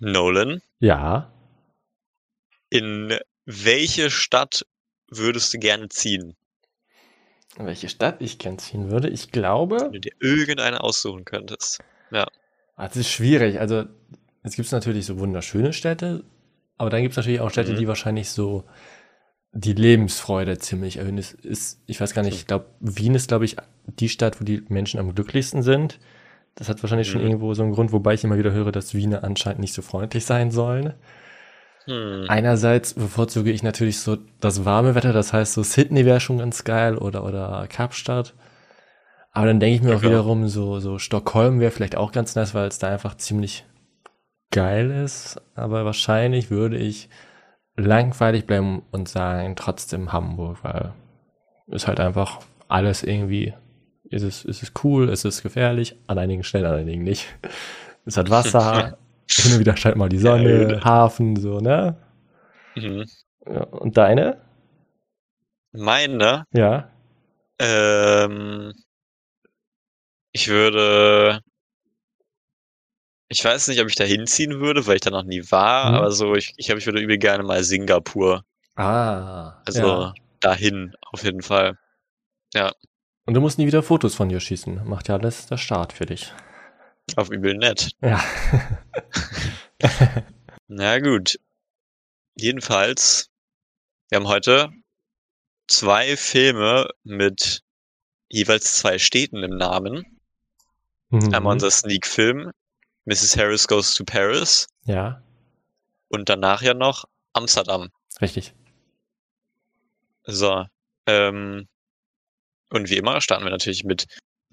Nolan, Ja. in welche Stadt würdest du gerne ziehen? In welche Stadt ich gern ziehen würde? Ich glaube, Wenn du dir irgendeine aussuchen könntest. ah, es ist schwierig. Also, es gibt natürlich so wunderschöne Städte, aber dann gibt es natürlich auch Städte, Mhm. die wahrscheinlich so die Lebensfreude ziemlich erhöhen. Es ist, ich weiß gar nicht, ich glaube, Wien ist, glaube ich, die Stadt, wo die Menschen am glücklichsten sind. Das hat wahrscheinlich schon Mhm. irgendwo so einen Grund, wobei ich immer wieder höre, dass Wiener anscheinend nicht so freundlich sein sollen. Hm. Einerseits bevorzuge ich natürlich so das warme Wetter, das heißt so Sydney wäre schon ganz geil oder, oder Kapstadt. Aber dann denke ich mir auch Ja. wiederum so, so Stockholm wäre vielleicht auch ganz nice, weil es da einfach ziemlich geil ist. Aber wahrscheinlich würde ich langweilig bleiben und sagen trotzdem Hamburg, weil ist halt einfach alles irgendwie, ist es, ist es cool, ist es gefährlich, an einigen Stellen, an einigen nicht. Es hat Wasser, hin und wieder scheint mal die Sonne, Ja. Hafen, so, ne? Mhm. Ja, und deine? Meine, Ja. ähm, ich würde, ich weiß nicht, ob ich da hinziehen würde, weil ich da noch nie war, Mhm. aber so, ich, ich ich würde übel gerne mal Singapur. Ah. Also ja. dahin, auf jeden Fall. Und du musst nie wieder Fotos von dir schießen. Macht ja alles der Start für dich. Auf übel nett. Ja. Na gut. Jedenfalls, wir haben heute zwei Filme mit jeweils zwei Städten im Namen. Mhm. Einmal unser Sneak-Film, Mrs. Harris Goes to Paris Ja, und danach ja noch Amsterdam. richtig. So, ähm, und wie immer starten wir natürlich mit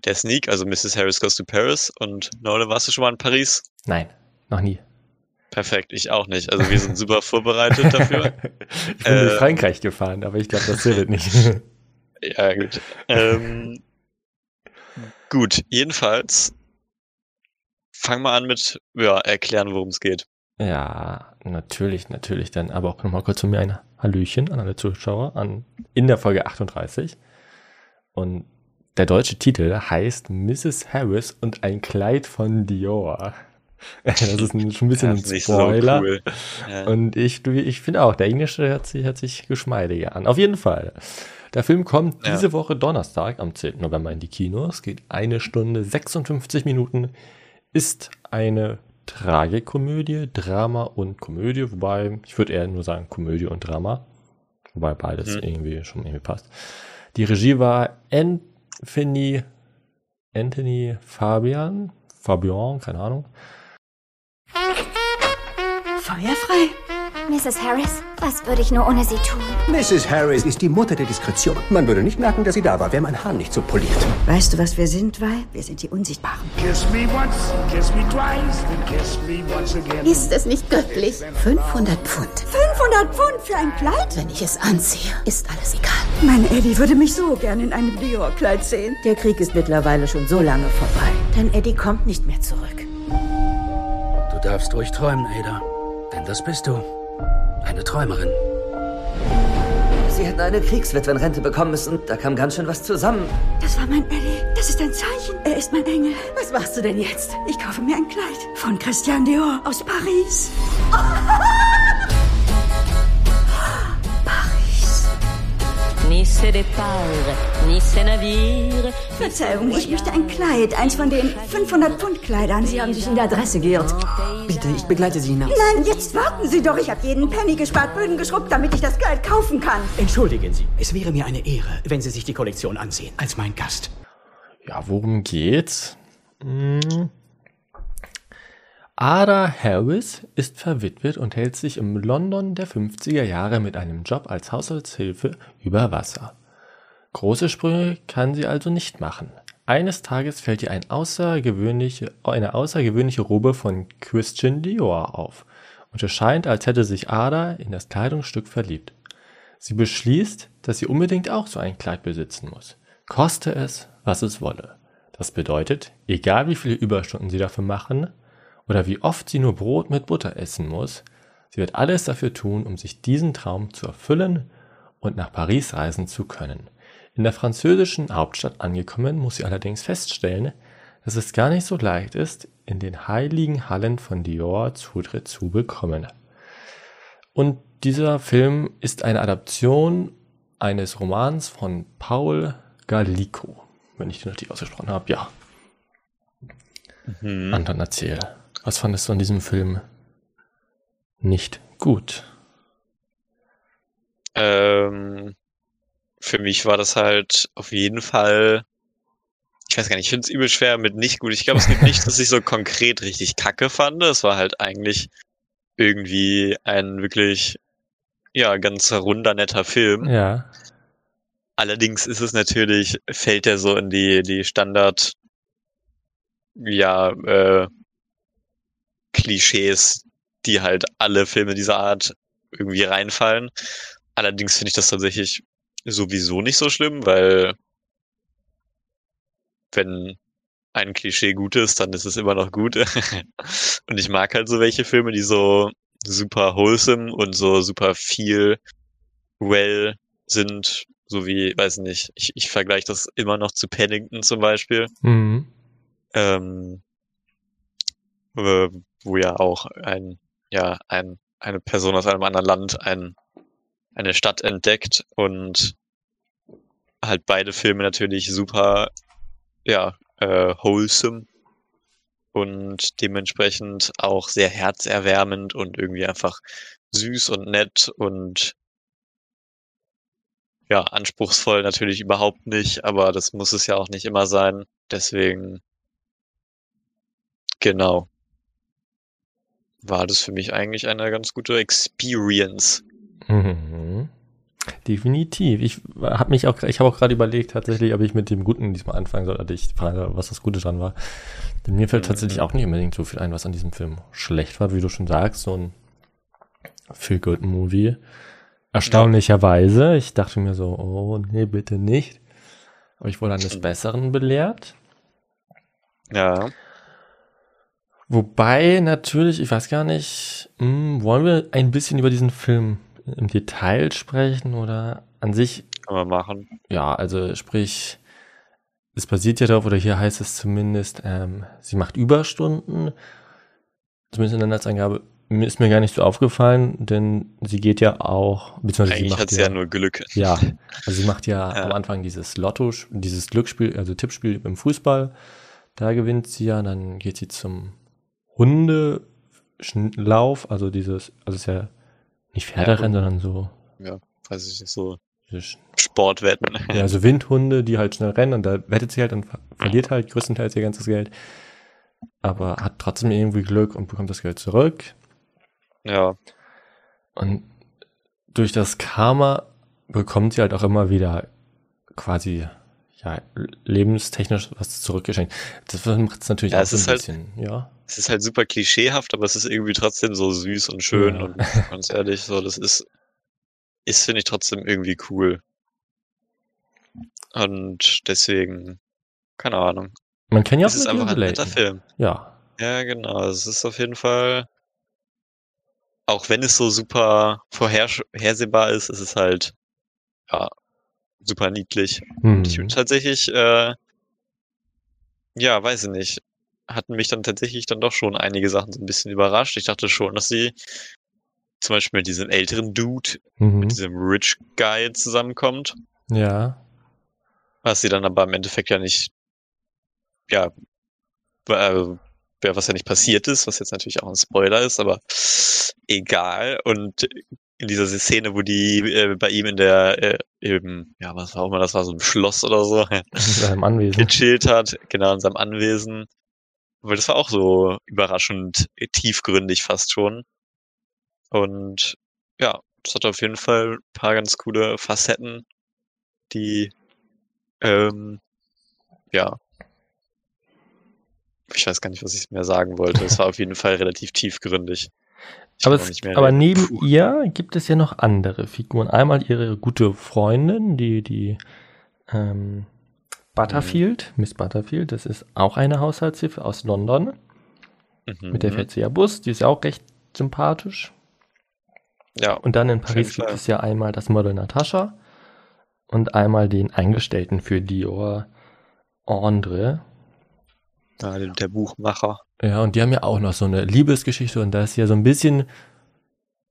der Sneak, also Mrs. Harris Goes to Paris. Und Nolan, warst du schon mal in Paris? Nein, noch nie. Perfekt, ich auch nicht. Also wir sind super vorbereitet dafür. ich bin durch Äh, Frankreich gefahren, aber ich glaube, das zählt nicht. Ja, gut. Ähm, gut, jedenfalls fang mal an mit ja, erklären, worum es geht. ja, natürlich, natürlich. Dann aber auch nochmal kurz von mir ein Hallöchen an alle Zuschauer an, in der Folge 38. Und der deutsche Titel heißt Mrs. Harris und ein Kleid von Dior. Das ist ein, schon ein bisschen ein nicht so Spoiler. cool. Ja. Und ich, ich finde auch, der Englische hört sich, hört sich geschmeidiger an. Auf jeden Fall. Der Film kommt Ja. diese Woche Donnerstag am 10. November in die Kinos. Geht eine Stunde 56 Minuten. Ist eine Tragikomödie, Drama und Komödie. Wobei, ich würde eher nur sagen Komödie und Drama. Wobei beides Mhm. irgendwie schon irgendwie passt. Die Regie war Anthony, Anthony Fabian. Fabian, keine Ahnung. Feuerfrei? Mrs. Harris, was würde ich nur ohne Sie tun? Mrs. Harris ist die Mutter der Diskretion. Man würde nicht merken, dass sie da war, wäre mein Haar nicht so poliert. Weißt du, was wir sind, Vi? Wir sind die Unsichtbaren. Kiss me once, kiss me twice, then kiss me once again. Ist es nicht göttlich? 500 Pfund. 500 Pfund für ein Kleid? Wenn ich es anziehe, ist alles egal. Mein Eddie würde mich so gern in einem Dior-Kleid sehen. Der Krieg ist mittlerweile schon so lange vorbei. Denn Eddie kommt nicht mehr zurück. Du darfst ruhig träumen, Ada. Denn das bist du. Eine Träumerin. Sie hätten eine Kriegswitwenrente bekommen müssen. Da kam ganz schön was zusammen. Das war mein Eddie. Das ist ein Zeichen. Er ist mein Engel. Was machst du denn jetzt? Ich kaufe mir ein Kleid von Christian Dior aus Paris. Paris. Verzeihung, ich möchte ein Kleid. Eins von den 500 Pfund Kleidern. Sie haben sich in der Adresse geirrt. Bitte, ich begleite Sie hinaus. Nein, jetzt warten Sie doch. Ich habe jeden Penny gespart, Böden geschrubbt, damit ich das Kleid kaufen kann. Entschuldigen Sie, es wäre mir eine Ehre, wenn Sie sich die Kollektion ansehen, als mein Gast. Ja, worum geht's? Hm. Ada Harris ist verwitwet und hält sich im London der 50er Jahre mit einem Job als Haushaltshilfe über Wasser. Große Sprünge kann sie also nicht machen. Eines Tages fällt ihr ein außergewöhnliche, eine außergewöhnliche Robe von Christian Dior auf und es scheint, als hätte sich Ada in das Kleidungsstück verliebt. Sie beschließt, dass sie unbedingt auch so ein Kleid besitzen muss. Koste es, was es wolle. Das bedeutet, egal wie viele Überstunden sie dafür machen oder wie oft sie nur Brot mit Butter essen muss, sie wird alles dafür tun, um sich diesen Traum zu erfüllen und nach Paris reisen zu können. In der französischen Hauptstadt angekommen, muss sie allerdings feststellen, dass es gar nicht so leicht ist, in den heiligen Hallen von Dior Zutritt zu bekommen. Und dieser Film ist eine Adaption eines Romans von Paul Gallico, wenn ich den richtig ausgesprochen habe. Ja. Mhm. Anton, erzähl. Was fandest du an diesem Film nicht gut? Ähm, für mich war das halt auf jeden Fall, ich weiß gar nicht, ich finde es übel schwer mit nicht gut. Ich glaube, es gibt nichts, was ich so konkret richtig kacke fand. Es war halt eigentlich irgendwie ein wirklich, ja, ganz runder, netter Film. Ja. Allerdings ist es natürlich, fällt er so in die, die Standard, ja, äh, Klischees, die halt alle Filme dieser Art irgendwie reinfallen. Allerdings finde ich das tatsächlich sowieso nicht so schlimm, weil wenn ein Klischee gut ist, dann ist es immer noch gut. und ich mag halt so welche Filme, die so super wholesome und so super viel well sind, so wie, weiß nicht, ich, ich vergleiche das immer noch zu Paddington zum Beispiel. Mhm. Ähm, äh, wo ja auch ein, ja, ein, eine Person aus einem anderen Land ein, eine Stadt entdeckt und halt beide Filme natürlich super, ja, äh, wholesome und dementsprechend auch sehr herzerwärmend und irgendwie einfach süß und nett und ja, anspruchsvoll natürlich überhaupt nicht, aber das muss es ja auch nicht immer sein. Deswegen, genau, war das für mich eigentlich eine ganz gute Experience. Mhm. Definitiv. Ich habe mich auch, ich habe auch gerade überlegt, tatsächlich, ob ich mit dem Guten diesmal anfangen soll, oder ich frage, was das Gute dran war. Denn mir fällt tatsächlich auch nicht unbedingt so viel ein, was an diesem Film schlecht war, wie du schon sagst, so ein Feel-Good-Movie. Erstaunlicherweise. Ich dachte mir so, oh nee, bitte nicht. Aber ich wurde eines Besseren belehrt. Ja. Wobei natürlich, ich weiß gar nicht, hm, wollen wir ein bisschen über diesen Film im Detail sprechen oder an sich? Kann man machen. Ja, also sprich, es basiert ja darauf, oder hier heißt es zumindest, ähm, sie macht Überstunden. Zumindest in der Netzangabe ist mir gar nicht so aufgefallen, denn sie geht ja auch, beziehungsweise Eigentlich sie macht hat sie ja nur Glück. Ja, also sie macht ja, Ja. am Anfang dieses Lotto, dieses Glücksspiel, also Tippspiel im Fußball. Da gewinnt sie ja, dann geht sie zum Hundelauf, also dieses, also es ist ja nicht Pferderennen, sondern so, Ja, weiß ich nicht, so Sportwetten. ja, also Windhunde, die halt schnell rennen und da wettet sie halt und ver verliert halt größtenteils ihr ganzes Geld. Aber hat trotzdem irgendwie Glück und bekommt das Geld zurück. Ja, Und durch das Karma bekommt sie halt auch immer wieder quasi ja, lebenstechnisch was zurückgeschenkt. Das macht es natürlich Ja, auch es so ein ist halt- bisschen, ja. es ist halt super klischeehaft, aber es ist irgendwie trotzdem so süß und schön Ja. und ganz ehrlich, so, das ist, ist, finde ich trotzdem irgendwie cool. Und deswegen, keine Ahnung. Man kann ja auch es ist einfach ein netter. Film. Ja. Ja, genau. Es ist auf jeden Fall, auch wenn es so super vorhersehbar ist, ist es halt, ja, super niedlich. Mhm. Ich bin tatsächlich, äh, ja, weiß ich nicht, hatten mich dann tatsächlich dann doch schon einige Sachen so ein bisschen überrascht. Ich dachte schon, dass sie zum Beispiel mit diesem älteren Dude, Mhm. mit diesem Rich Guy zusammenkommt, Ja. was sie dann aber im Endeffekt ja nicht, ja, äh, ja, was ja nicht passiert ist, was jetzt natürlich auch ein Spoiler ist, aber egal. Und in dieser Szene, wo die äh, bei ihm in der, äh, eben, ja, was war auch immer, das war so ein Schloss oder so, In seinem Anwesen. gechillt hat, genau in seinem Anwesen. Weil das war auch so überraschend tiefgründig fast schon. Und ja, das hat auf jeden Fall ein paar ganz coole Facetten, die ähm, ja. Ich weiß gar nicht, was ich mehr sagen wollte. Es war auf jeden Fall relativ tiefgründig. Aber, es, aber neben Puh. ihr gibt es ja noch andere Figuren. Einmal ihre gute Freundin, die, die ähm, Butterfield, Miss Butterfield, das ist auch eine Haushaltshilfe aus London. Mit der Mhm. fährt sie ja Bus, die ist ja auch recht sympathisch. Ja, Und dann in Paris gibt es ja einmal das Model Natascha und einmal den Angestellten für Dior, Andre. Ja, der Buchmacher. Ja, und die haben ja auch noch so eine Liebesgeschichte und da ist ja so ein bisschen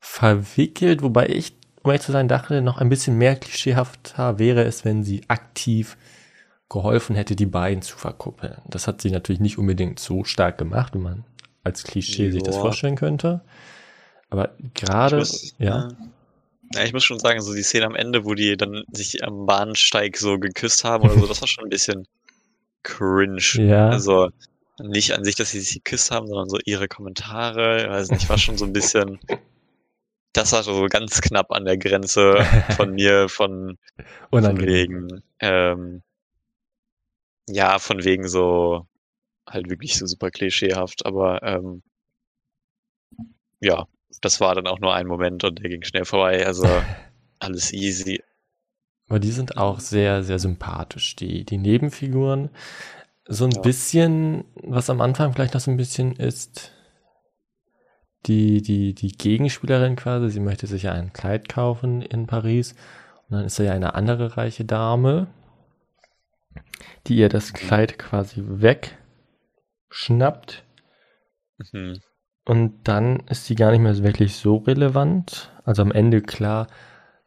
verwickelt, wobei ich, um ehrlich zu sein, dachte, noch ein bisschen mehr klischeehafter wäre es, wenn sie aktiv geholfen hätte, die beiden zu verkuppeln. Das hat sie natürlich nicht unbedingt so stark gemacht, wenn man als Klischee sich das Joa. vorstellen könnte. Aber gerade, ja, Ja, ich muss schon sagen, so die Szene am Ende, wo die dann sich am Bahnsteig so geküsst haben oder so, das war schon ein bisschen cringe. Ja. Also nicht an sich, dass sie sich geküsst haben, sondern so ihre Kommentare, ich weiß nicht, war schon so ein bisschen, das war so ganz knapp an der Grenze von mir, von, von unangenehm. wegen, ähm, ja, von wegen so, halt wirklich so super klischeehaft, aber ähm, ja, das war dann auch nur ein Moment und der ging schnell vorbei, also alles easy. Aber die sind auch sehr, sehr sympathisch, die, die Nebenfiguren. So ein Ja. bisschen, was am Anfang vielleicht noch so ein bisschen ist, die, die, die Gegenspielerin quasi, sie möchte sich ja ein Kleid kaufen in Paris. Und dann ist da ja eine andere reiche Dame, die ihr das Kleid quasi wegschnappt. Mhm. Und dann ist sie gar nicht mehr wirklich so relevant. Also am Ende, klar,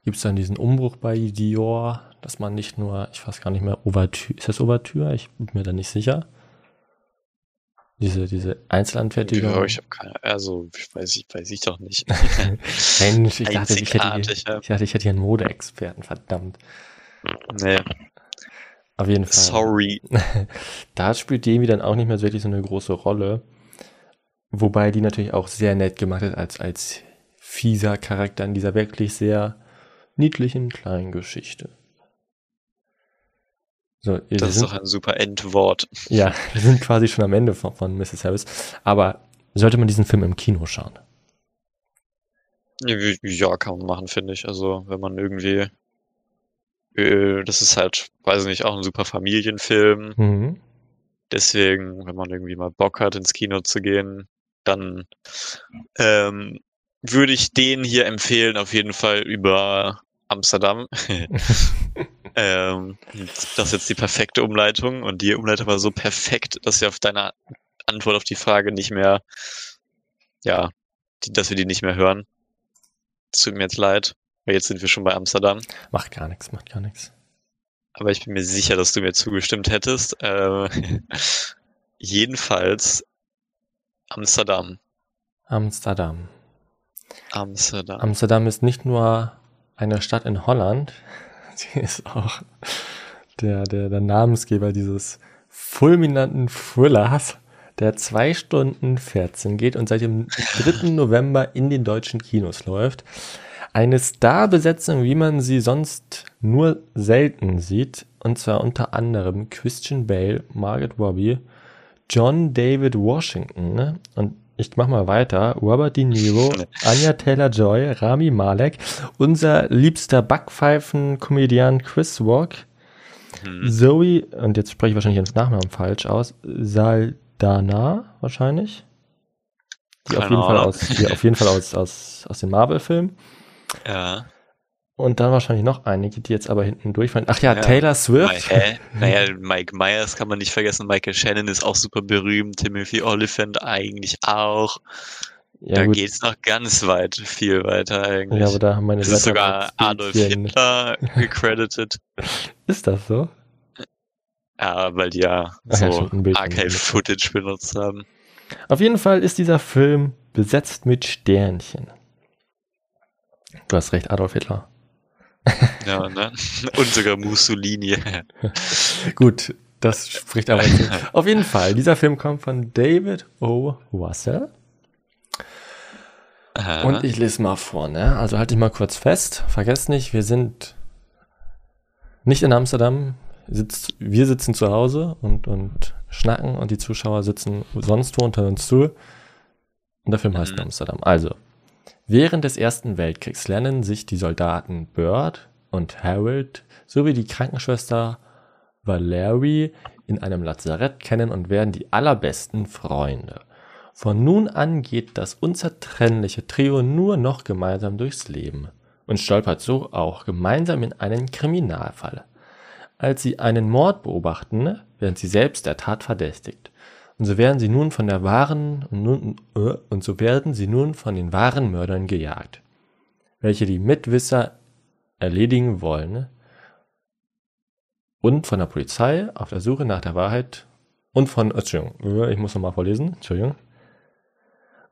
gibt es dann diesen Umbruch bei Dior, dass man nicht nur, ich weiß gar nicht mehr, Ouvertüre, ist das Ouvertüre? Ich bin mir da nicht sicher. Diese, diese Einzelanfertigung. Ja, ich habe keine, also ich weiß ich, weiß ich doch nicht. Mensch, ich dachte, ich hätte, ich dachte, ich hätte hier einen Modeexperten, verdammt. Nee, Auf jeden Fall. sorry. da spielt Demi dann auch nicht mehr so wirklich so eine große Rolle. Wobei die natürlich auch sehr nett gemacht ist als, als fieser Charakter in dieser wirklich sehr niedlichen kleinen Geschichte. So, Das ist doch ein super Endwort. ja, wir sind quasi schon am Ende von, von Mrs. Harris. Aber sollte man diesen Film im Kino schauen? Ja, kann man machen, finde ich. Also, wenn man irgendwie, äh, das ist halt, weiß ich nicht, auch ein super Familienfilm. Mhm. Deswegen, wenn man irgendwie mal Bock hat, ins Kino zu gehen, dann ähm, würde ich den hier empfehlen, auf jeden Fall über Amsterdam. ähm, das ist jetzt die perfekte Umleitung und die Umleitung war so perfekt, dass wir auf deine Antwort auf die Frage nicht mehr, ja, die, dass wir die nicht mehr hören. Es tut mir jetzt leid, weil jetzt sind wir schon bei Amsterdam. Macht gar nichts, macht gar nichts. Aber ich bin mir sicher, dass du mir zugestimmt hättest. Äh, jedenfalls Amsterdam. Amsterdam. Amsterdam. Amsterdam ist nicht nur eine Stadt in Holland, sie ist auch der, der, der Namensgeber dieses fulminanten Thrillers, der zwei Stunden 14 geht und seit dem 3. November in den deutschen Kinos läuft. Eine Starbesetzung, wie man sie sonst nur selten sieht, und zwar unter anderem Christian Bale, Margaret Robbie, John David Washington ne? und ich mach mal weiter. Robert De Niro, Anya Taylor-Joy, Rami Malek, unser liebster Backpfeifen-Komödiant Chris Rock, Mhm. Zoe, und jetzt spreche ich wahrscheinlich ihren Nachnamen falsch aus, Saldana wahrscheinlich. Die auf jeden Fall aus, die auf jeden Fall aus, aus, aus dem Marvel-Film. Ja. Und dann wahrscheinlich noch einige, die jetzt aber hinten durchfallen. Ach ja, Ja. Taylor Swift. hä? Naja, Mike Myers kann man nicht vergessen. Michael Shannon ist auch super berühmt. Timothy Oliphant eigentlich auch. Ja, da gut. geht's noch ganz weit, viel weiter eigentlich. Ja, aber da haben meine es ist sogar Adolf Hitler gecredited. Ist das so? Ja, weil die ja Ach ja, so ihm. Archive-Footage benutzt haben. Auf jeden Fall ist dieser Film besetzt mit Sternchen. Du hast recht, Adolf Hitler. Ja, ne? Und sogar Mussolini. Gut, das spricht aber zu. Auf jeden Fall, dieser Film kommt von David O. Russell. Aha. Und ich lese mal vor, ne? Also halte ich mal kurz fest. Vergesst nicht, wir sind nicht in Amsterdam. Sitzt, wir sitzen zu Hause und, und schnacken und die Zuschauer sitzen sonst wo unter uns zu. Und der Film heißt Mhm. Amsterdam. Also, während des Ersten Weltkriegs lernen sich die Soldaten Bird und Harold sowie die Krankenschwester Valerie in einem Lazarett kennen und werden die allerbesten Freunde. Von nun an geht das unzertrennliche Trio nur noch gemeinsam durchs Leben und stolpert so auch gemeinsam in einen Kriminalfall. Als sie einen Mord beobachten, werden sie selbst der Tat verdächtigt. Und so werden sie nun von der wahren und, nun, äh, und so werden sie nun von den wahren Mördern gejagt, welche die Mitwisser erledigen wollen und von der Polizei auf der Suche nach der Wahrheit und von, Entschuldigung, äh, ich muss nochmal vorlesen, Entschuldigung.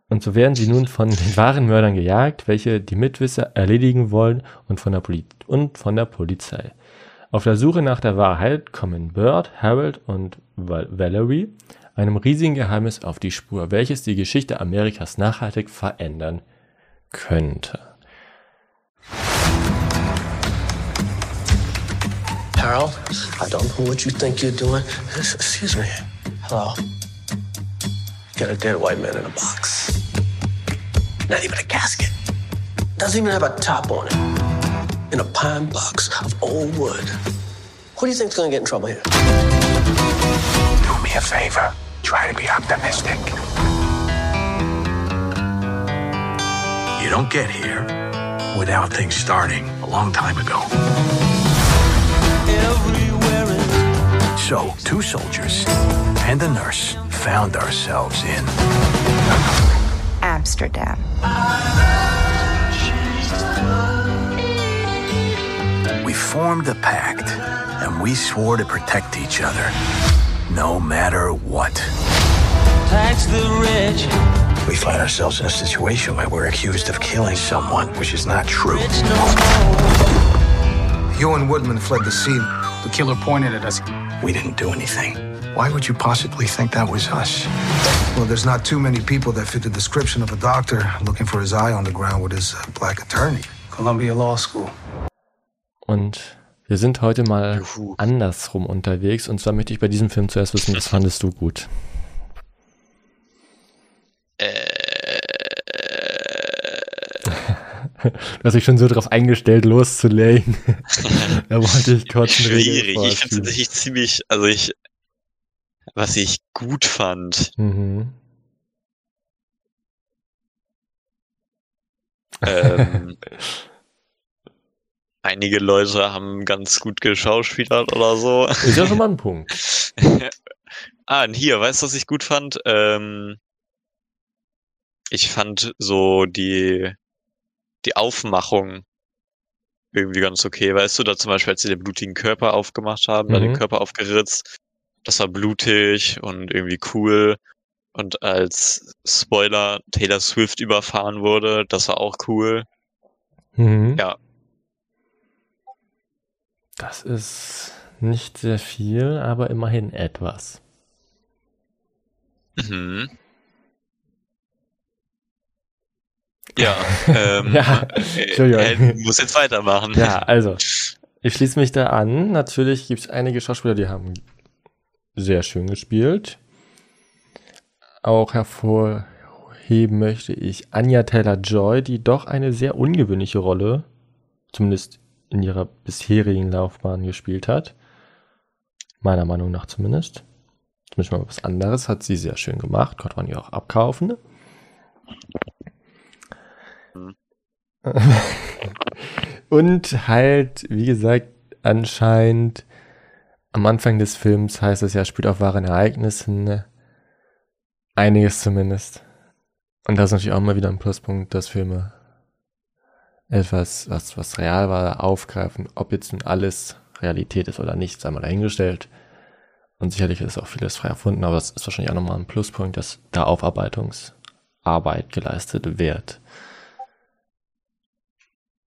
Und so werden sie nun von den wahren Mördern gejagt, welche die Mitwisser erledigen wollen und von der, Poli und von der Polizei. Auf der Suche nach der Wahrheit kommen Bird, Harold und Val Valerie einem riesigen Geheimnis auf die Spur, welches die Geschichte Amerikas nachhaltig verändern könnte. Harold, I don't know what you think you're doing. Excuse me. Hello. Got a dead white man in a box. Not even a casket. Doesn't even have a top on it. In a pine box of old wood. Who do you think's gonna get in trouble here? Do me a favor. Try to be optimistic. You don't get here without things starting a long time ago. So, two soldiers and a nurse found ourselves in Amsterdam. We formed a pact, and we swore to protect each other, no matter what. Tax the rich. We find ourselves in a situation where we're accused of killing someone, which is not true. You and Woodman fled the scene. The killer pointed at us. We didn't do anything. Why would you possibly think that was us? Well, there's not too many people that fit the description of a doctor looking for his eye on the ground with his uh, black attorney. Columbia Law School. Und wir sind heute mal andersrum unterwegs. Und zwar möchte ich bei diesem Film zuerst wissen, was fandest du gut? Du hast dich schon so drauf eingestellt, loszulegen. da wollte ich kurz einen Schwierig. Ich finde vorschieben. tatsächlich ziemlich, also ich, was ich gut fand, Mhm. ähm, einige Leute haben ganz gut geschauspielert oder so. Ist ja schon mal ein Punkt. ah, und hier, weißt du, was ich gut fand? Ähm, ich fand so die, die Aufmachung irgendwie ganz okay. Weißt du, da zum Beispiel, als sie den blutigen Körper aufgemacht haben, da den Mhm. Körper aufgeritzt, das war blutig und irgendwie cool. Und als Spoiler Taylor Swift überfahren wurde, das war auch cool. Mhm. Ja. Das ist nicht sehr viel, aber immerhin etwas. Mhm. Ja, ähm, Ja, Entschuldigung. äh, muss jetzt weitermachen. Ja, also, ich schließe mich da an. Natürlich gibt es einige Schauspieler, die haben sehr schön gespielt. Auch hervorheben möchte ich Anya Taylor-Joy, die doch eine sehr ungewöhnliche Rolle, zumindest in ihrer bisherigen Laufbahn gespielt hat. Meiner Meinung nach zumindest. Zumindest mal was anderes hat sie sehr schön gemacht, konnte man ihr auch abkaufen. Und halt, wie gesagt, anscheinend am Anfang des Films heißt es ja, spielt auf wahren Ereignissen. ne? Einiges zumindest. Und das ist natürlich auch mal wieder ein Pluspunkt, dass Filme etwas, was, was real war, aufgreifen. Ob jetzt nun alles Realität ist oder nicht, sei mal dahingestellt. Und sicherlich ist auch vieles frei erfunden, aber das ist wahrscheinlich auch nochmal ein Pluspunkt, dass da Aufarbeitungsarbeit geleistet wird.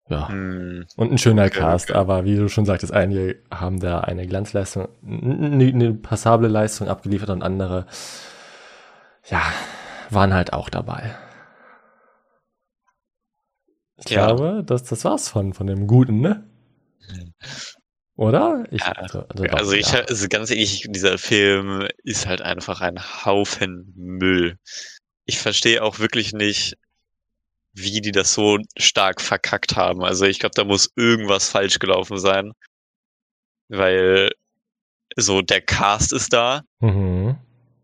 Ja. Hm, Und ein schöner Okay, Cast, okay. aber wie du schon sagtest, einige haben da eine Glanzleistung, eine, eine passable Leistung abgeliefert und andere, ja, waren halt auch dabei. Ich Ja. glaube, das, das war's von, von dem Guten, ne? Oder? Ich, Ja, also, also, doch, ich, ja. also ganz ehrlich, dieser Film ist halt einfach ein Haufen Müll. Ich verstehe auch wirklich nicht, wie die das so stark verkackt haben. Also ich glaube, da muss irgendwas falsch gelaufen sein. Weil so der Cast ist da. Mhm.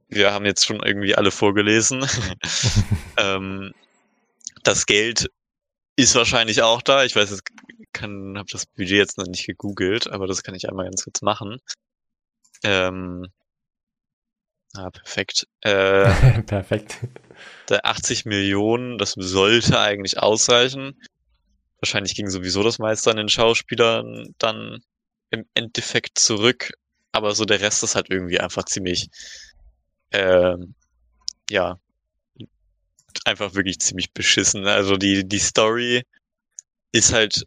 Wir haben jetzt schon irgendwie alle vorgelesen. ähm, das Geld ist wahrscheinlich auch da. Ich weiß, es kann, habe das Budget jetzt noch nicht gegoogelt, aber das kann ich einmal ganz kurz machen. Ähm, Ah, perfekt. Äh, Perfekt. der 80 Millionen, das sollte eigentlich ausreichen. Wahrscheinlich ging sowieso das meiste an den Schauspielern dann im Endeffekt zurück, aber so der Rest ist halt irgendwie einfach ziemlich, ähm, ja, einfach wirklich ziemlich beschissen. Also die, die Story ist halt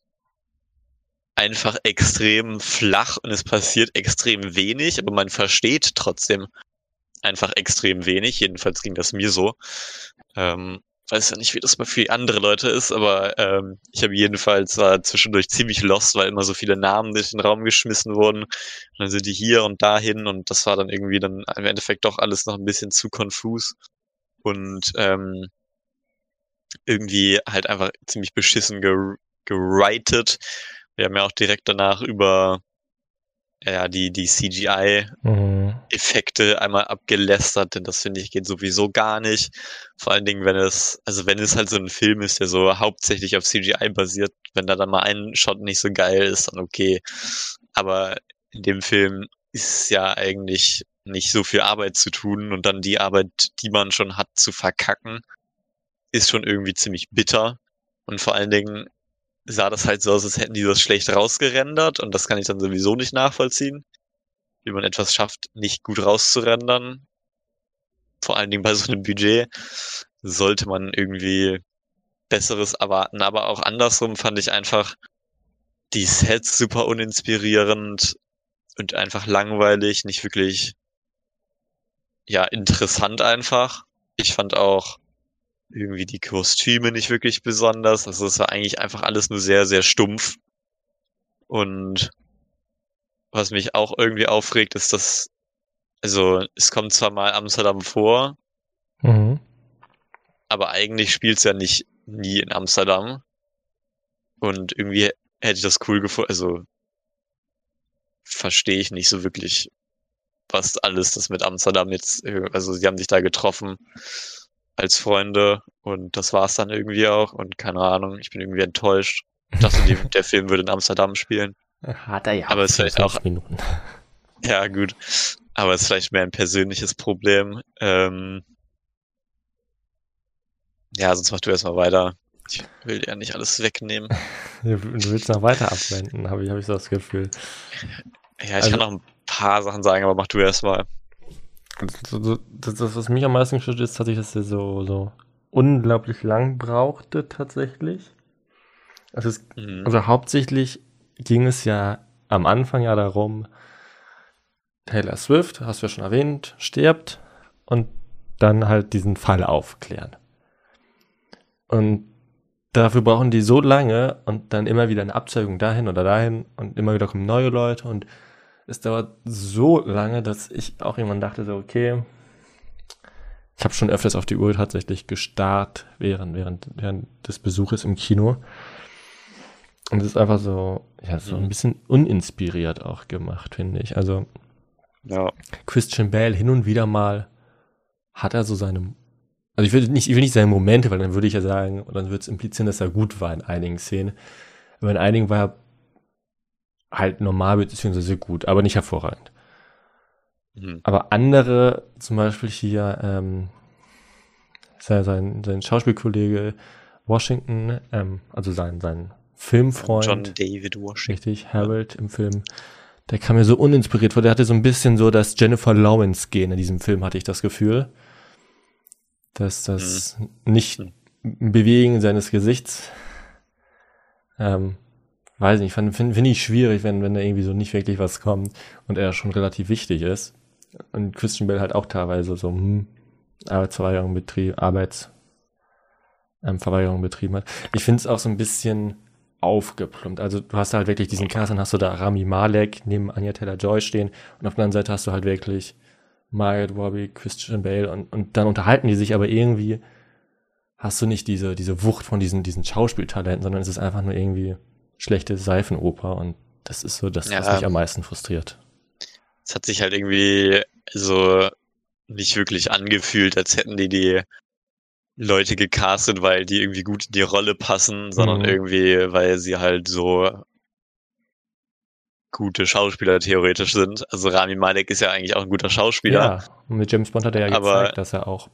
einfach extrem flach und es passiert extrem wenig, aber man versteht trotzdem einfach extrem wenig. Jedenfalls ging das mir so. Ähm, weiß ja nicht, wie das bei für andere Leute ist, aber ähm, ich habe jedenfalls war zwischendurch ziemlich lost, weil immer so viele Namen durch den Raum geschmissen wurden. Und dann sind die hier und dahin und das war dann irgendwie dann im Endeffekt doch alles noch ein bisschen zu konfus. Und ähm, irgendwie halt einfach ziemlich beschissen ger gerightet. Wir haben ja auch direkt danach über ja, die, die CGI-Effekte mhm. einmal abgelästert, denn das finde ich geht sowieso gar nicht. Vor allen Dingen, wenn es, also wenn es halt so ein Film ist, der so hauptsächlich auf CGI basiert, wenn da dann mal ein Shot nicht so geil ist, dann okay. Aber in dem Film ist ja eigentlich nicht so viel Arbeit zu tun und dann die Arbeit, die man schon hat, zu verkacken, ist schon irgendwie ziemlich bitter. Und vor allen Dingen sah das halt so aus, als hätten die das schlecht rausgerendert und das kann ich dann sowieso nicht nachvollziehen, wie man etwas schafft, nicht gut rauszurendern. Vor allen Dingen bei so einem Budget sollte man irgendwie Besseres erwarten, aber auch andersrum fand ich einfach die Sets super uninspirierend und einfach langweilig, nicht wirklich ja interessant einfach. Ich fand auch irgendwie die Kostüme nicht wirklich besonders. Also es war eigentlich einfach alles nur sehr, sehr stumpf. Und was mich auch irgendwie aufregt, ist, dass, also es kommt zwar mal Amsterdam vor, mhm. aber eigentlich spielt es ja nicht nie in Amsterdam. Und irgendwie hätte ich das cool gefunden, also verstehe ich nicht so wirklich, was alles das mit Amsterdam jetzt, also sie haben sich da getroffen als Freunde und das war's dann irgendwie auch und keine Ahnung, ich bin irgendwie enttäuscht. Ich dachte, die, der Film würde in Amsterdam spielen. Hat er ja. Aber es ist vielleicht auch Minuten. Ja, gut. Aber es ist vielleicht mehr ein persönliches Problem. Ähm, ja, sonst mach du erstmal weiter. Ich will dir ja nicht alles wegnehmen. Du willst noch weiter abwenden, habe ich, hab ich so das Gefühl. Ja, ich also, kann noch ein paar Sachen sagen, aber mach du erstmal. Das, das, was mich am meisten gestört ist, tatsächlich, dass er so, so unglaublich lang brauchte, tatsächlich. Also, es, mhm. also hauptsächlich ging es ja am Anfang ja darum, Taylor Swift, hast du ja schon erwähnt, stirbt und dann halt diesen Fall aufklären. Und dafür brauchen die so lange und dann immer wieder eine Abzeugung dahin oder dahin und immer wieder kommen neue Leute und es dauert so lange, dass ich auch irgendwann dachte, so, okay, ich habe schon öfters auf die Uhr tatsächlich gestarrt während, während, während des Besuches im Kino. Und es ist einfach so, ja, so ein mhm. bisschen uninspiriert auch gemacht, finde ich. Also, ja. Christian Bale hin und wieder mal hat er so seine, also ich will nicht, ich will nicht seine Momente, weil dann würde ich ja sagen, und dann würde es implizieren, dass er gut war in einigen Szenen. Aber in einigen war er halt normal beziehungsweise gut, aber nicht hervorragend. Mhm. Aber andere, zum Beispiel hier ähm, sein, sein, sein Schauspielkollege Washington, ähm, also sein, sein Filmfreund. John David Washington. Richtig, Harold im Film. Der kam mir so uninspiriert vor. Der hatte so ein bisschen so das Jennifer Lawrence-Gen in diesem Film, hatte ich das Gefühl. Dass das mhm. nicht mhm. Bewegen seines Gesichts ähm, weiß nicht, finde find ich schwierig, wenn, wenn da irgendwie so nicht wirklich was kommt und er schon relativ wichtig ist. Und Christian Bell halt auch teilweise so, hm, Arbeitsverweigerung betrieben, Arbeitsverweigerung ähm, betrieben hat. Ich finde es auch so ein bisschen aufgeplumpt. Also du hast halt wirklich diesen Cast, dann hast du da Rami Malek neben Anya Taylor-Joy stehen und auf der anderen Seite hast du halt wirklich Margaret Robbie, Christian Bale und, und dann unterhalten die sich aber irgendwie hast du nicht diese, diese Wucht von diesen, diesen Schauspieltalenten, sondern es ist einfach nur irgendwie schlechte Seifenoper und das ist so das, ja, was mich am meisten frustriert. Es hat sich halt irgendwie so nicht wirklich angefühlt, als hätten die die Leute gecastet, weil die irgendwie gut in die Rolle passen, sondern mhm. irgendwie, weil sie halt so, gute Schauspieler theoretisch sind. Also Rami Malek ist ja eigentlich auch ein guter Schauspieler. Ja, und mit James Bond hat er ja Aber- gezeigt, dass er auch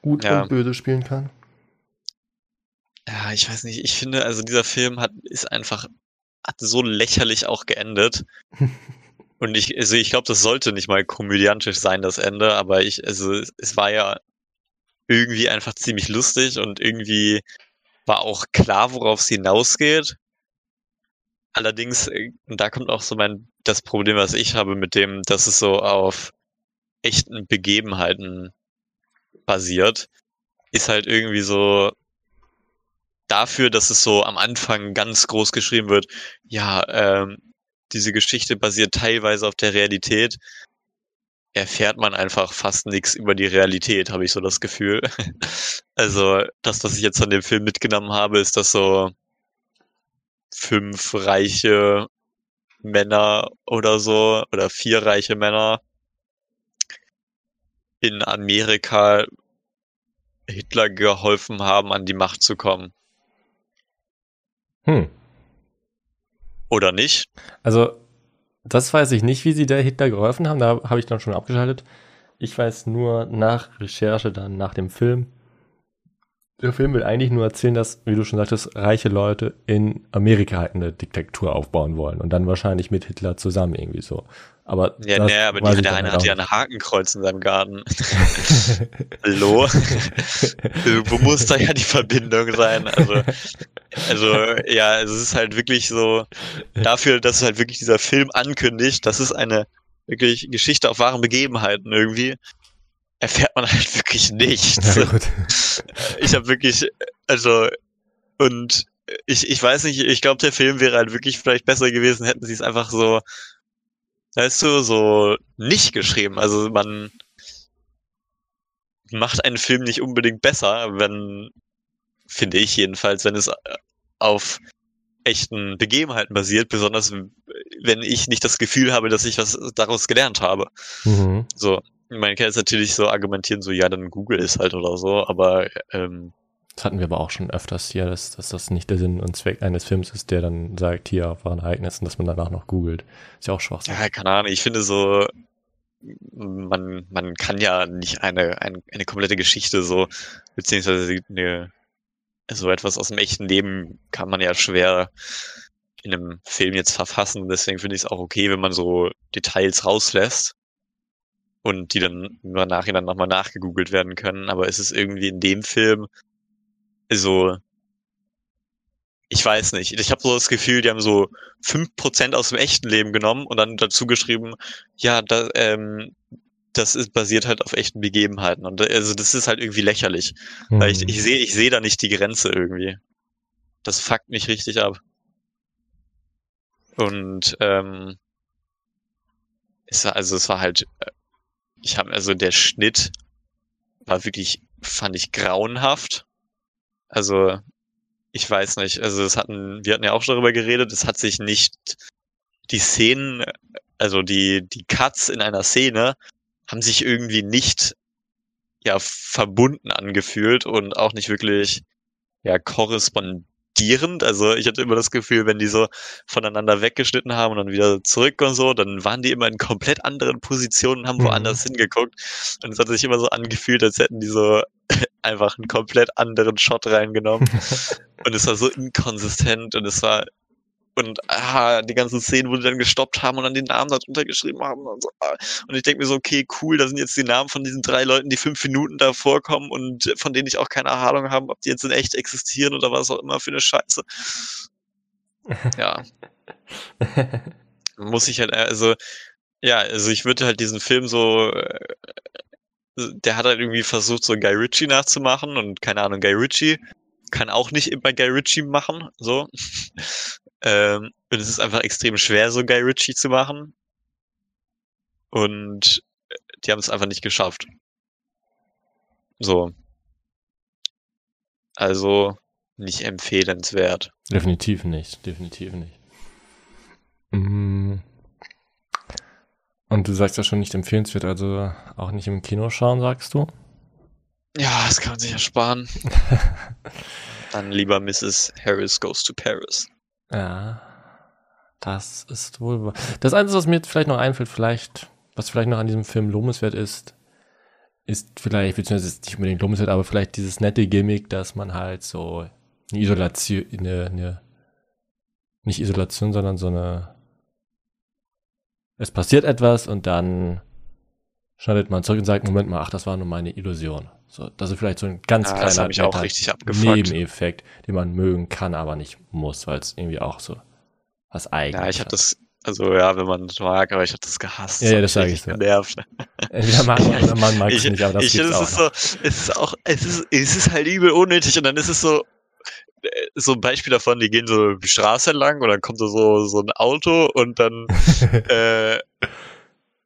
gut Ja. und böse spielen kann. Ja, ich weiß nicht. Ich finde, also dieser Film hat ist einfach hat so lächerlich auch geendet. Und ich, also ich glaube, das sollte nicht mal komödiantisch sein, das Ende, aber ich, also es, es war ja irgendwie einfach ziemlich lustig und irgendwie war auch klar, worauf es hinausgeht. Allerdings, äh, und da kommt auch so mein, das Problem, was ich habe mit dem, dass es so auf echten Begebenheiten basiert, ist halt irgendwie so dafür, dass es so am Anfang ganz groß geschrieben wird, ja, ähm, diese Geschichte basiert teilweise auf der Realität, erfährt man einfach fast nichts über die Realität, habe ich so das Gefühl. Also das, was ich jetzt von dem Film mitgenommen habe, ist, dass so fünf reiche Männer oder so oder vier reiche Männer in Amerika Hitler geholfen haben, an die Macht zu kommen. Hm. Oder nicht? Also, das weiß ich nicht, wie sie der Hitler geholfen haben. Da habe ich dann schon abgeschaltet. Ich weiß nur nach Recherche, dann nach dem Film. Der Film will eigentlich nur erzählen, dass, wie du schon sagtest, reiche Leute in Amerika halt eine Diktatur aufbauen wollen und dann wahrscheinlich mit Hitler zusammen irgendwie so. Aber Ja, nee, aber die, der eine hat ja ein Hakenkreuz in seinem Garten. Hallo? Wo muss da ja die Verbindung sein? Also, also, ja, es ist halt wirklich so, dafür, dass halt wirklich dieser Film ankündigt, das ist eine wirklich Geschichte auf wahren Begebenheiten irgendwie, erfährt man halt wirklich nichts. Ja, gut. Ich habe wirklich, also, und ich, ich weiß nicht, ich glaube, der Film wäre halt wirklich vielleicht besser gewesen, hätten sie es einfach so, weißt du, so nicht geschrieben. Also man macht einen Film nicht unbedingt besser, wenn, finde ich jedenfalls, wenn es auf echten Begebenheiten basiert, besonders wenn ich nicht das Gefühl habe, dass ich was daraus gelernt habe. Mhm. So, man kann jetzt natürlich so argumentieren, so ja, dann Google ist halt oder so, aber ähm, Das hatten wir aber auch schon öfters hier, dass, dass das nicht der Sinn und Zweck eines Films ist, der dann sagt, hier auf wahren Ereignissen, dass man danach noch googelt. Ist ja auch Schwachsinn. ja, keine Ahnung, ich finde so, man, man kann ja nicht eine, eine, eine komplette Geschichte so, beziehungsweise eine, so etwas aus dem echten Leben kann man ja schwer in einem Film jetzt verfassen. Deswegen finde ich es auch okay, wenn man so Details rauslässt und die dann im Nachhinein nochmal nachgegoogelt werden können. Aber es ist irgendwie in dem Film so, ich weiß nicht. Ich habe so das Gefühl, die haben so fünf Prozent aus dem echten Leben genommen und dann dazu geschrieben, ja, da, ähm, das ist basiert halt auf echten Begebenheiten. Und also das ist halt irgendwie lächerlich. Weil ich, Mhm. ich sehe ich sehe da nicht die Grenze irgendwie. Das fuckt mich richtig ab. Und ähm, es war, also es war halt, äh, ich habe, also der Schnitt war wirklich, fand ich grauenhaft. Also, ich weiß nicht, also es hatten, wir hatten ja auch schon darüber geredet, es hat sich nicht die Szenen, also die, die Cuts in einer Szene haben sich irgendwie nicht ja verbunden angefühlt und auch nicht wirklich ja korrespondierend. Also ich hatte immer das Gefühl, wenn die so voneinander weggeschnitten haben und dann wieder zurück und so, dann waren die immer in komplett anderen Positionen, haben Mhm. woanders hingeguckt. Und es hat sich immer so angefühlt, als hätten die so einfach einen komplett anderen Shot reingenommen. und es war so inkonsistent und es war und ah, die ganzen Szenen, wo die dann gestoppt haben und dann den Namen darunter geschrieben haben und so. ah. Und ich denke mir so, okay, cool, da sind jetzt die Namen von diesen drei Leuten, die fünf Minuten da vorkommen und von denen ich auch keine Ahnung habe, ob die jetzt in echt existieren oder was auch immer für eine Scheiße. Ja. Muss ich halt, also, ja, also ich würde halt diesen Film so, äh, der hat halt irgendwie versucht, so Guy Ritchie nachzumachen und keine Ahnung, Guy Ritchie kann auch nicht immer Guy Ritchie machen, so. Ähm, und es ist einfach extrem schwer, so Guy Ritchie zu machen. Und äh, die haben es einfach nicht geschafft. So. Also nicht empfehlenswert. Definitiv nicht, definitiv nicht. Mm. Und du sagst ja schon nicht empfehlenswert, also auch nicht im Kino schauen, sagst du? Ja, das kann man sich ersparen. Dann lieber Mrs. Harris Goes to Paris. Ja. Das ist wohl. Das Einzige, was mir jetzt vielleicht noch einfällt, vielleicht, was vielleicht noch an diesem Film lobenswert ist, ist vielleicht, beziehungsweise nicht unbedingt lobenswert, aber vielleicht dieses nette Gimmick, dass man halt so eine Isolation, eine, eine nicht Isolation, sondern so eine es passiert etwas und dann schneidet man zurück und sagt, Moment mal, ach, das war nur meine Illusion. So, das ist vielleicht so ein ganz Ja, das kleiner hat mich auch richtig abgefuckt. Nebeneffekt, den man mögen kann, aber nicht muss, weil es irgendwie auch so was eigenes Ja, ich habe das, also ja, wenn man das mag, aber ich habe das gehasst. Ja, ja, das mich sag richtig ich so. Genervt. Entweder mag man oder man mag es ich, nicht, aber das ich, gibt's es auch ist so, es ist auch, es ist, es ist halt übel unnötig und dann ist es so, äh, so ein Beispiel davon, die gehen so die Straße lang und dann kommt so, so ein Auto und dann, äh,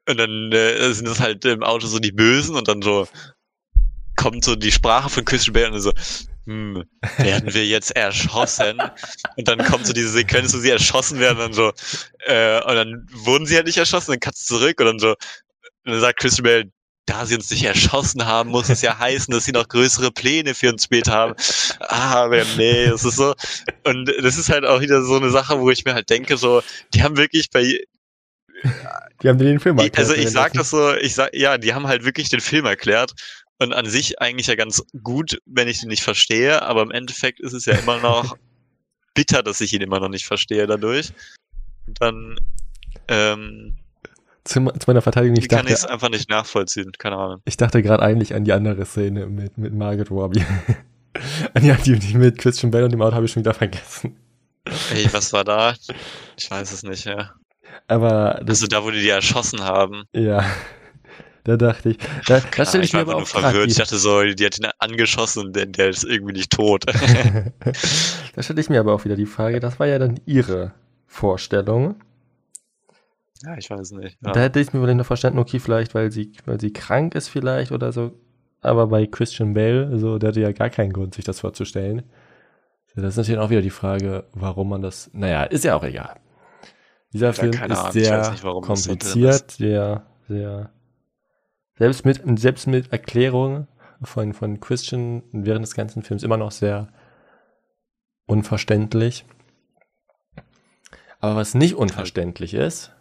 und dann äh, sind das halt im Auto so die Bösen und dann so kommt so die Sprache von Christian Bale und so, hm, werden wir jetzt erschossen? Und dann kommt so diese Sequenz, wo sie erschossen werden und dann so, äh, und dann wurden sie halt nicht erschossen, dann kannst du zurück und dann so, und dann sagt Christian Bale, da sie uns nicht erschossen haben, muss es ja heißen, dass sie noch größere Pläne für uns später haben. Ah, aber nee, das ist so. Und das ist halt auch wieder so eine Sache, wo ich mir halt denke, so, die haben wirklich bei, Die haben den Film erklärt, also ich sag das so, ich sag, ja, die haben halt wirklich den Film erklärt und an sich eigentlich ja ganz gut, wenn ich den nicht verstehe, aber im Endeffekt ist es ja immer noch bitter, dass ich ihn immer noch nicht verstehe dadurch. Und dann ähm, zu, meiner Verteidigung, ich kann ich es einfach nicht nachvollziehen, keine Ahnung. ich dachte gerade eigentlich an die andere Szene mit, mit Margaret Robbie. an die, die, die mit Christian Bale und dem Auto habe ich schon wieder vergessen. Ey, was war da? Ich weiß es nicht, ja. Aber das, Also da, wo die die erschossen haben. ja, da dachte ich, da, da Ja, stelle ich, ich war mir aber auch verwirrt. Ich dachte so, die hat ihn angeschossen und der, ist irgendwie nicht tot. da stelle ich mir aber auch wieder die Frage, das war ja dann ihre Vorstellung. ja, ich weiß nicht. Ja. Da hätte ich mir vielleicht noch verstanden, okay, vielleicht, weil sie, weil sie krank ist vielleicht oder so. Aber bei Christian Bale, so, der hatte ja gar keinen Grund, sich das vorzustellen. Das ist natürlich auch wieder die Frage, warum man das, naja, ist ja auch egal. Dieser Ja, Film ist Ahnung, ich sehr nicht, das kompliziert, sehr, sehr, selbst mit, selbst mit Erklärung von, von Christian während des ganzen Films immer noch sehr unverständlich. Aber was nicht unverständlich ist,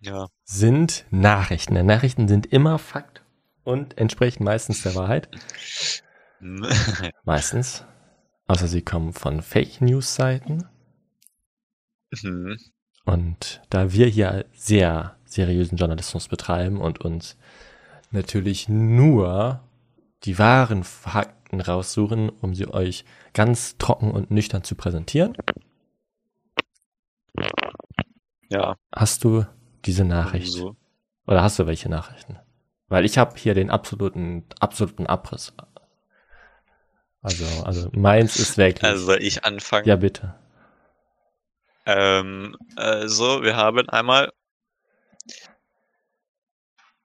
ja. sind Nachrichten. Denn Nachrichten sind immer Fakt und entsprechen meistens der Wahrheit. Meistens. Außer sie kommen von Fake News Seiten. Mhm. Und da wir hier sehr seriösen Journalismus betreiben und uns natürlich nur die wahren Fakten raussuchen, um sie euch ganz trocken und nüchtern zu präsentieren, Ja. hast du diese Nachricht. So. Oder hast du welche Nachrichten? Weil ich habe hier den absoluten, absoluten Abriss. Also, also meins ist wirklich. Also soll ich anfangen? ja, bitte. Ähm, also, wir haben einmal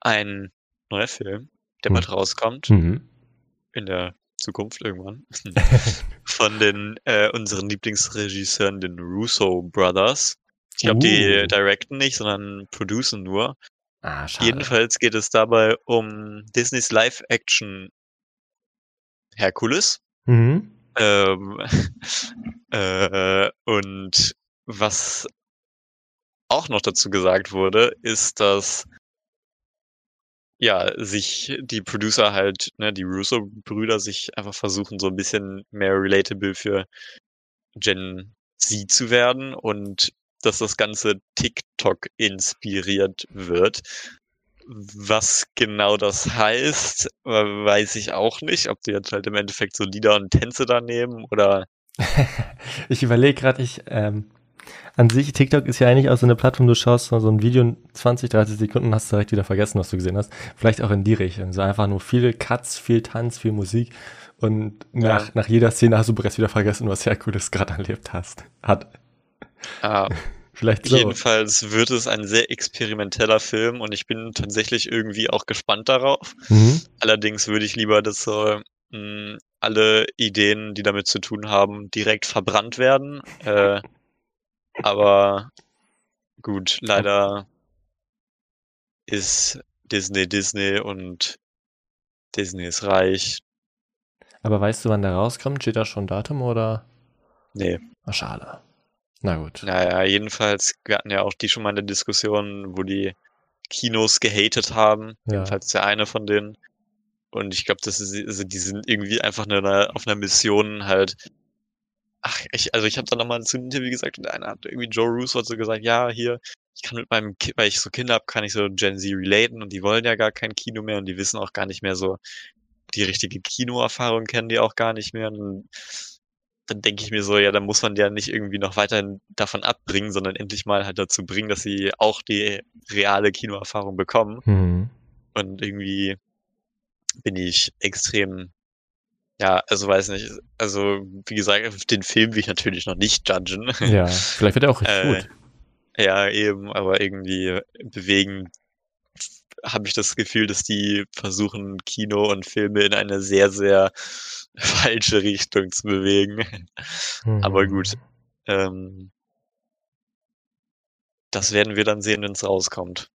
ein neuer Film, der Hm. bald rauskommt, Mhm. in der Zukunft irgendwann, von den äh, unseren Lieblingsregisseuren, den Russo Brothers. Ich glaube, die Uh. directen nicht, sondern producen nur. Ah, schade. Jedenfalls geht es dabei um Disneys Live-Action Herkules. Mhm. Ähm, äh, und was auch noch dazu gesagt wurde, ist, dass ja, sich die Producer halt, ne, die Russo-Brüder sich einfach versuchen, so ein bisschen mehr relatable für Gen Z zu werden und dass das Ganze TikTok inspiriert wird. Was genau das heißt, weiß ich auch nicht. Ob die jetzt halt im Endeffekt so Lieder und Tänze da nehmen oder Ich überlege gerade, ich, ähm, an sich, TikTok ist ja eigentlich auch so eine Plattform, du schaust so ein Video in 20, 30 Sekunden, hast direkt wieder vergessen, was du gesehen hast. Vielleicht auch in die Richtung. So einfach nur viele Cuts, viel Tanz, viel Musik. Und nach, Ja. nach jeder Szene hast du bereits wieder vergessen, was Herkules gerade erlebt hast. Hat. Ah, Vielleicht so. jedenfalls wird es ein sehr experimenteller Film und ich bin tatsächlich irgendwie auch gespannt darauf. Mhm. Allerdings würde ich lieber, dass so mh, alle Ideen, die damit zu tun haben, direkt verbrannt werden. Äh, aber gut, leider ist Disney Disney und Disney ist reich. Aber weißt du, wann der rauskommt? Steht da schon Datum oder? Nee, Ah, schade. Na gut. Naja, jedenfalls, wir hatten ja auch die schon mal eine Diskussion, wo die Kinos gehatet haben. Ja. Jedenfalls der eine von denen. Und ich glaube, das ist, also die sind irgendwie einfach eine, auf einer Mission halt. Ach, ich, also ich habe da nochmal zu einem Interview gesagt und einer hat irgendwie Joe Russo hat so gesagt, ja, hier, ich kann mit meinem, Ki weil ich so Kinder habe, kann ich so Gen Z relaten und die wollen ja gar kein Kino mehr und die wissen auch gar nicht mehr so, die richtige Kinoerfahrung kennen die auch gar nicht mehr. Und dann, dann denke ich mir so, ja, dann muss man ja nicht irgendwie noch weiterhin davon abbringen, sondern endlich mal halt dazu bringen, dass sie auch die reale Kinoerfahrung bekommen. Mhm. Und irgendwie bin ich extrem, ja, also weiß nicht, also wie gesagt, den Film will ich natürlich noch nicht judgen. Ja, vielleicht wird er auch richtig Äh, gut. Ja, eben, aber irgendwie bewegen habe ich das Gefühl, dass die versuchen, Kino und Filme in eine sehr, sehr falsche Richtung zu bewegen. Aber Mhm. gut. Ähm, das werden wir dann sehen, wenn es rauskommt.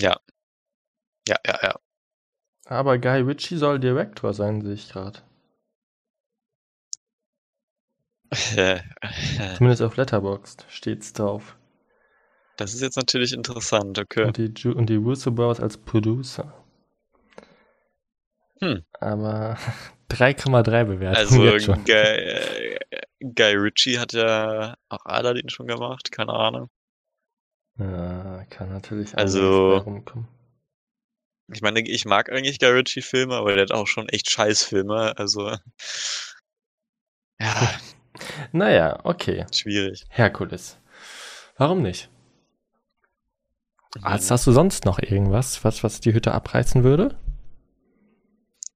Ja. Ja, ja, ja. Aber Guy Ritchie soll Direktor sein, sehe ich gerade. Zumindest auf Letterboxd steht's drauf. Das ist jetzt natürlich interessant, okay. Und die, Ju und die Russo Brothers als Producer. Hm. Aber 3,3 Bewertung Also. Guy, äh, Guy Ritchie hat ja auch Aladdin schon gemacht, keine Ahnung. Ja, kann natürlich Also- rumkommen. Ich meine, ich mag eigentlich Guy Ritchie-Filme, aber der hat auch schon echt Scheißfilme, also ja, Naja, okay. schwierig. Herkules. Warum nicht? Mhm. Hast, hast du sonst noch irgendwas, was, was die Hütte abreißen würde?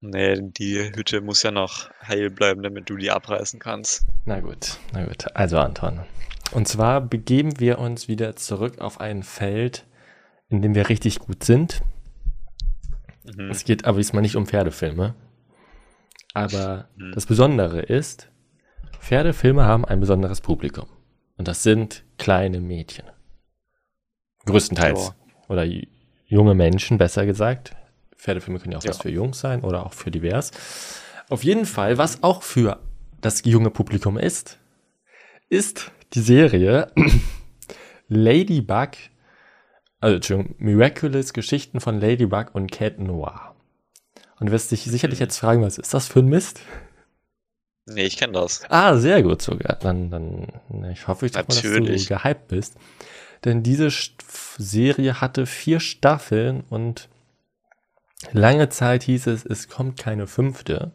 Nee, die Hütte muss ja noch heil bleiben, damit du die abreißen kannst. Na gut, na gut. Also Anton. Und zwar begeben wir uns wieder zurück auf ein Feld, in dem wir richtig gut sind. Mhm. Es geht aber diesmal nicht um Pferdefilme. Aber Mhm. das Besondere ist, Pferdefilme haben ein besonderes Publikum. Und das sind kleine Mädchen. Größtenteils. Ja. Oder junge Menschen, besser gesagt. Pferdefilme können ja auch Ja. was für Jungs sein oder auch für divers. Auf jeden Fall, was auch für das junge Publikum ist, ist die Serie Ladybug, also Entschuldigung, Miraculous Geschichten von Ladybug und Cat Noir. Und du wirst dich sicherlich jetzt fragen, was ist das für ein Mist? Nee, ich kenne das. Ah, sehr gut sogar. Dann, dann, ich hoffe ich doch mal, dass du gehypt bist. Denn diese Serie hatte vier Staffeln und lange Zeit hieß es, es kommt keine fünfte.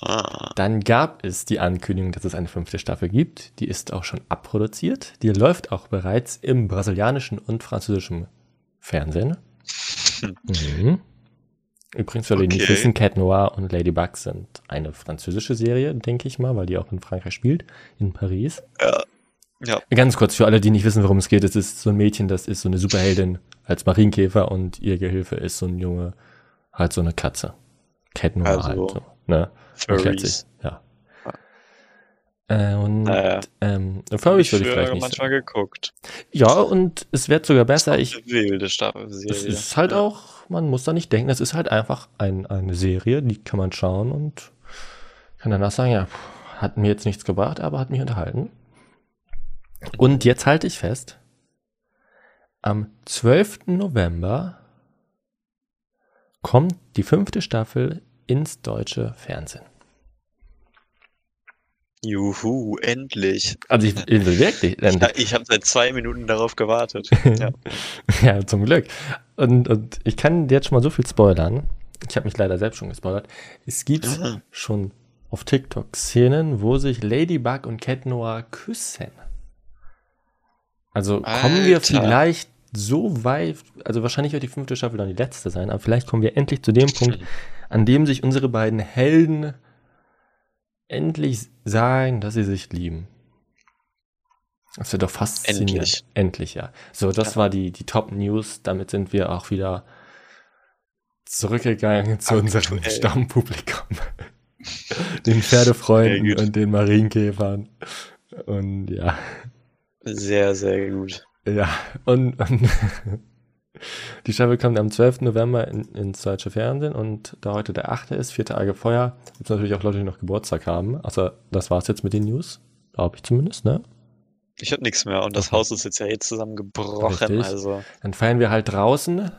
Ah, Dann gab es die Ankündigung, dass es eine fünfte Staffel gibt. Die ist auch schon abproduziert. Die läuft auch bereits im brasilianischen und französischen Fernsehen. Mhm. Übrigens, für die die nicht Okay. wissen, Cat Noir und Ladybug sind eine französische Serie, denke ich mal, weil die auch in Frankreich spielt, in Paris. ja. Ja, Ganz kurz für alle, die nicht wissen, worum es geht. Es ist so ein Mädchen, das ist so eine Superheldin als Marienkäfer und ihr Gehilfe ist so ein Junge, halt so eine Katze. Cat Noir Also halt so. Ne? Furries. Ja. Äh, und Naja. ähm, Furries würde ich vielleicht nicht manchmal sagen. geguckt. Ja, und es wird sogar besser. Ich, wilde Staffel es ist halt ja. auch, man muss da nicht denken, es ist halt einfach ein, eine Serie, die kann man schauen und kann danach sagen, ja, hat mir jetzt nichts gebracht, aber hat mich unterhalten. Und jetzt halte ich fest, am 12. November kommt die fünfte Staffel ins deutsche Fernsehen. Juhu, endlich. Also ich, ich wirklich, Ich, endlich. ich habe seit zwei Minuten darauf gewartet. Ja. Ja, zum Glück. Und, und ich kann jetzt schon mal so viel spoilern. Ich habe mich leider selbst schon gespoilert. Es gibt Mhm. schon auf TikTok Szenen, wo sich Ladybug und Cat Noir küssen. Also kommen wir Alter. vielleicht so weit, also wahrscheinlich wird die fünfte Staffel dann die letzte sein, aber vielleicht kommen wir endlich zu dem Punkt, an dem sich unsere beiden Helden endlich sagen, dass sie sich lieben. Das wird doch faszinierend. Endlich. Endlich, ja. So, das war die, die Top News. Damit sind wir auch wieder zurückgegangen zu unserem Aktuell. Stammpublikum. den Pferdefreunden und den Marienkäfern. Und ja, Sehr, sehr gut. ja. Und, und Die Staffel kommt am 12. November in, ins deutsche Fernsehen und da heute der 8. ist, vier Tage vorher, gibt es natürlich auch Leute, die noch Geburtstag haben. Also das war's jetzt mit den News. Glaube ich zumindest, ne? Ich hab nichts mehr und das Haus ist jetzt ja jetzt zusammengebrochen, Richtig. also. Dann feiern wir halt draußen.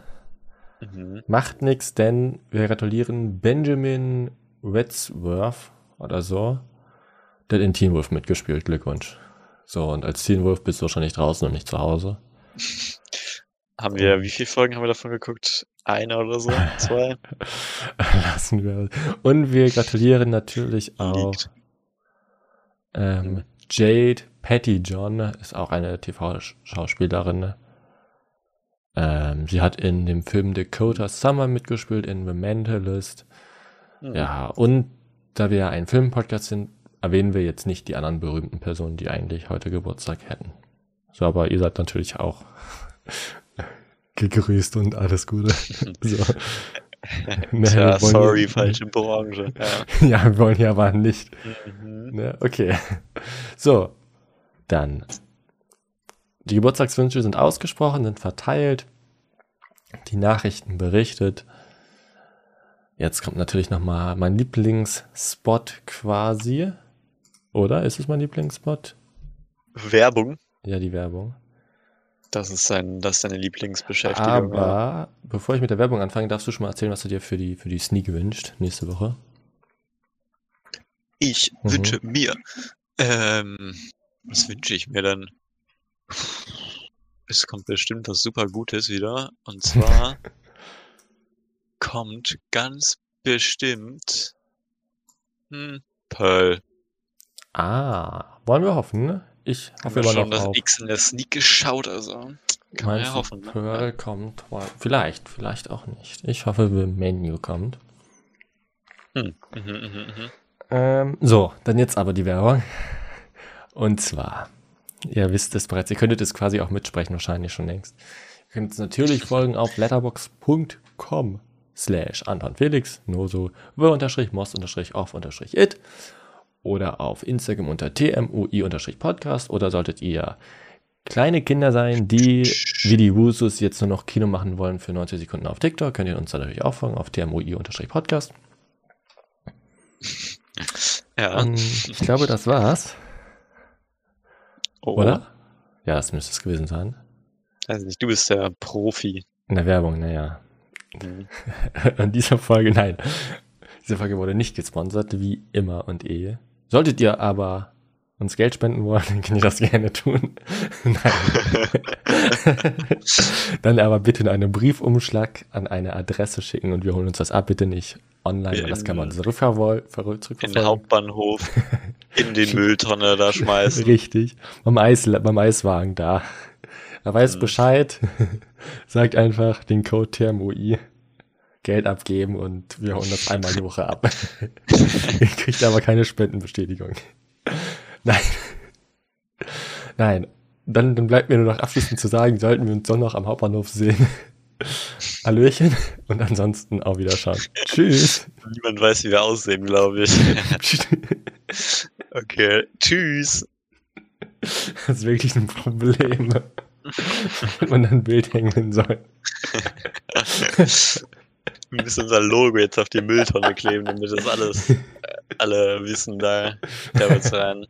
Mhm. Macht nix, denn wir gratulieren Benjamin Wedsworth oder so. Der hat in Teen Wolf mitgespielt. Glückwunsch. So, und als Teen Wolf bist du wahrscheinlich draußen und nicht zu Hause. Haben wir, wie viele Folgen haben wir davon geguckt? Eine oder so? Zwei? Lassen wir. Und wir gratulieren natürlich auch ähm, Jade Pettyjohn, ist auch eine TV-Schauspielerin. Ähm, sie hat in dem Film Dakota Summer mitgespielt, in The Mentalist. Hm. Ja, und da wir ja ein Filmpodcast sind, erwähnen wir jetzt nicht die anderen berühmten Personen, die eigentlich heute Geburtstag hätten. So, aber ihr seid natürlich auch gegrüßt und alles Gute. So. Ne, Tja, sorry, ja- falsche Branche. Ja. ja, wir wollen ja aber nicht. Mhm. Ne, okay. So, dann. Die Geburtstagswünsche sind ausgesprochen, sind verteilt. Die Nachrichten berichtet. Jetzt kommt natürlich nochmal mein Lieblingsspot quasi. Oder? Ist es mein Lieblingsspot? Werbung, Ja, die Werbung. Das ist, sein, das ist deine Lieblingsbeschäftigung. ja. Aber bevor ich mit der Werbung anfange, darfst du schon mal erzählen, was du dir für die, für die Sneak wünscht nächste Woche. Ich Mhm. wünsche mir. Ähm, was wünsche ich mir denn? Es kommt bestimmt was super Gutes wieder. Und zwar kommt ganz bestimmt hm, Pearl. Ah, wollen wir hoffen? Ich hoffe wir immer schon noch das. X in der Sneak geschaut, also kann man ja hoffen. Ne? Pearl kommt? Well, Vielleicht, vielleicht auch nicht. Ich hoffe, The Menu kommt. Hm. Mhm, mhm, mhm. Ähm, so, dann jetzt aber die Werbung. Und zwar, ihr wisst es bereits, ihr könntet es quasi auch mitsprechen, wahrscheinlich schon längst. Ihr könnt uns natürlich folgen auf letterbox.com slash Anton Felix, Noso, w unterstrich oder auf Instagram unter tmui unterstrich podcast oder solltet ihr kleine Kinder sein, die wie die Wusus jetzt nur noch Kino machen wollen für 90 Sekunden auf TikTok, könnt ihr uns dann natürlich auch folgen auf tmui unterstrich podcast. Ja. Und ich glaube, das war's. Oh, Oder? Ja, das müsste es gewesen sein. Weiß nicht, du bist der Profi. In der Werbung, naja. Mhm. In dieser Folge, nein. Diese Folge wurde nicht gesponsert, wie immer und eh. Solltet ihr aber uns Geld spenden wollen, dann könnt ihr das gerne tun. Nein. dann aber bitte in einem Briefumschlag an eine Adresse schicken und wir holen uns das ab. Bitte nicht online, weil das kann man verrück- In den zurückverfolgen. Hauptbahnhof, in die Mülltonne da schmeißen. Richtig. Beim, Eis, beim Eiswagen da. Er weiß Mhm. Bescheid. Sagt einfach den Code TMUI. Geld abgeben und wir holen das einmal die Woche ab. Ihr kriegt aber keine Spendenbestätigung. Nein. Nein. Dann, dann bleibt mir nur noch abschließend zu sagen, sollten wir uns doch noch am Hauptbahnhof sehen. Hallöchen und ansonsten auch wieder schauen. Tschüss. Niemand weiß, wie wir aussehen, glaube ich. okay, tschüss. Das ist wirklich ein Problem. Und ein Bild hängen soll. Wir müssen unser Logo jetzt auf die Mülltonne kleben, damit das alles, alle wissen, da, da wird's rein.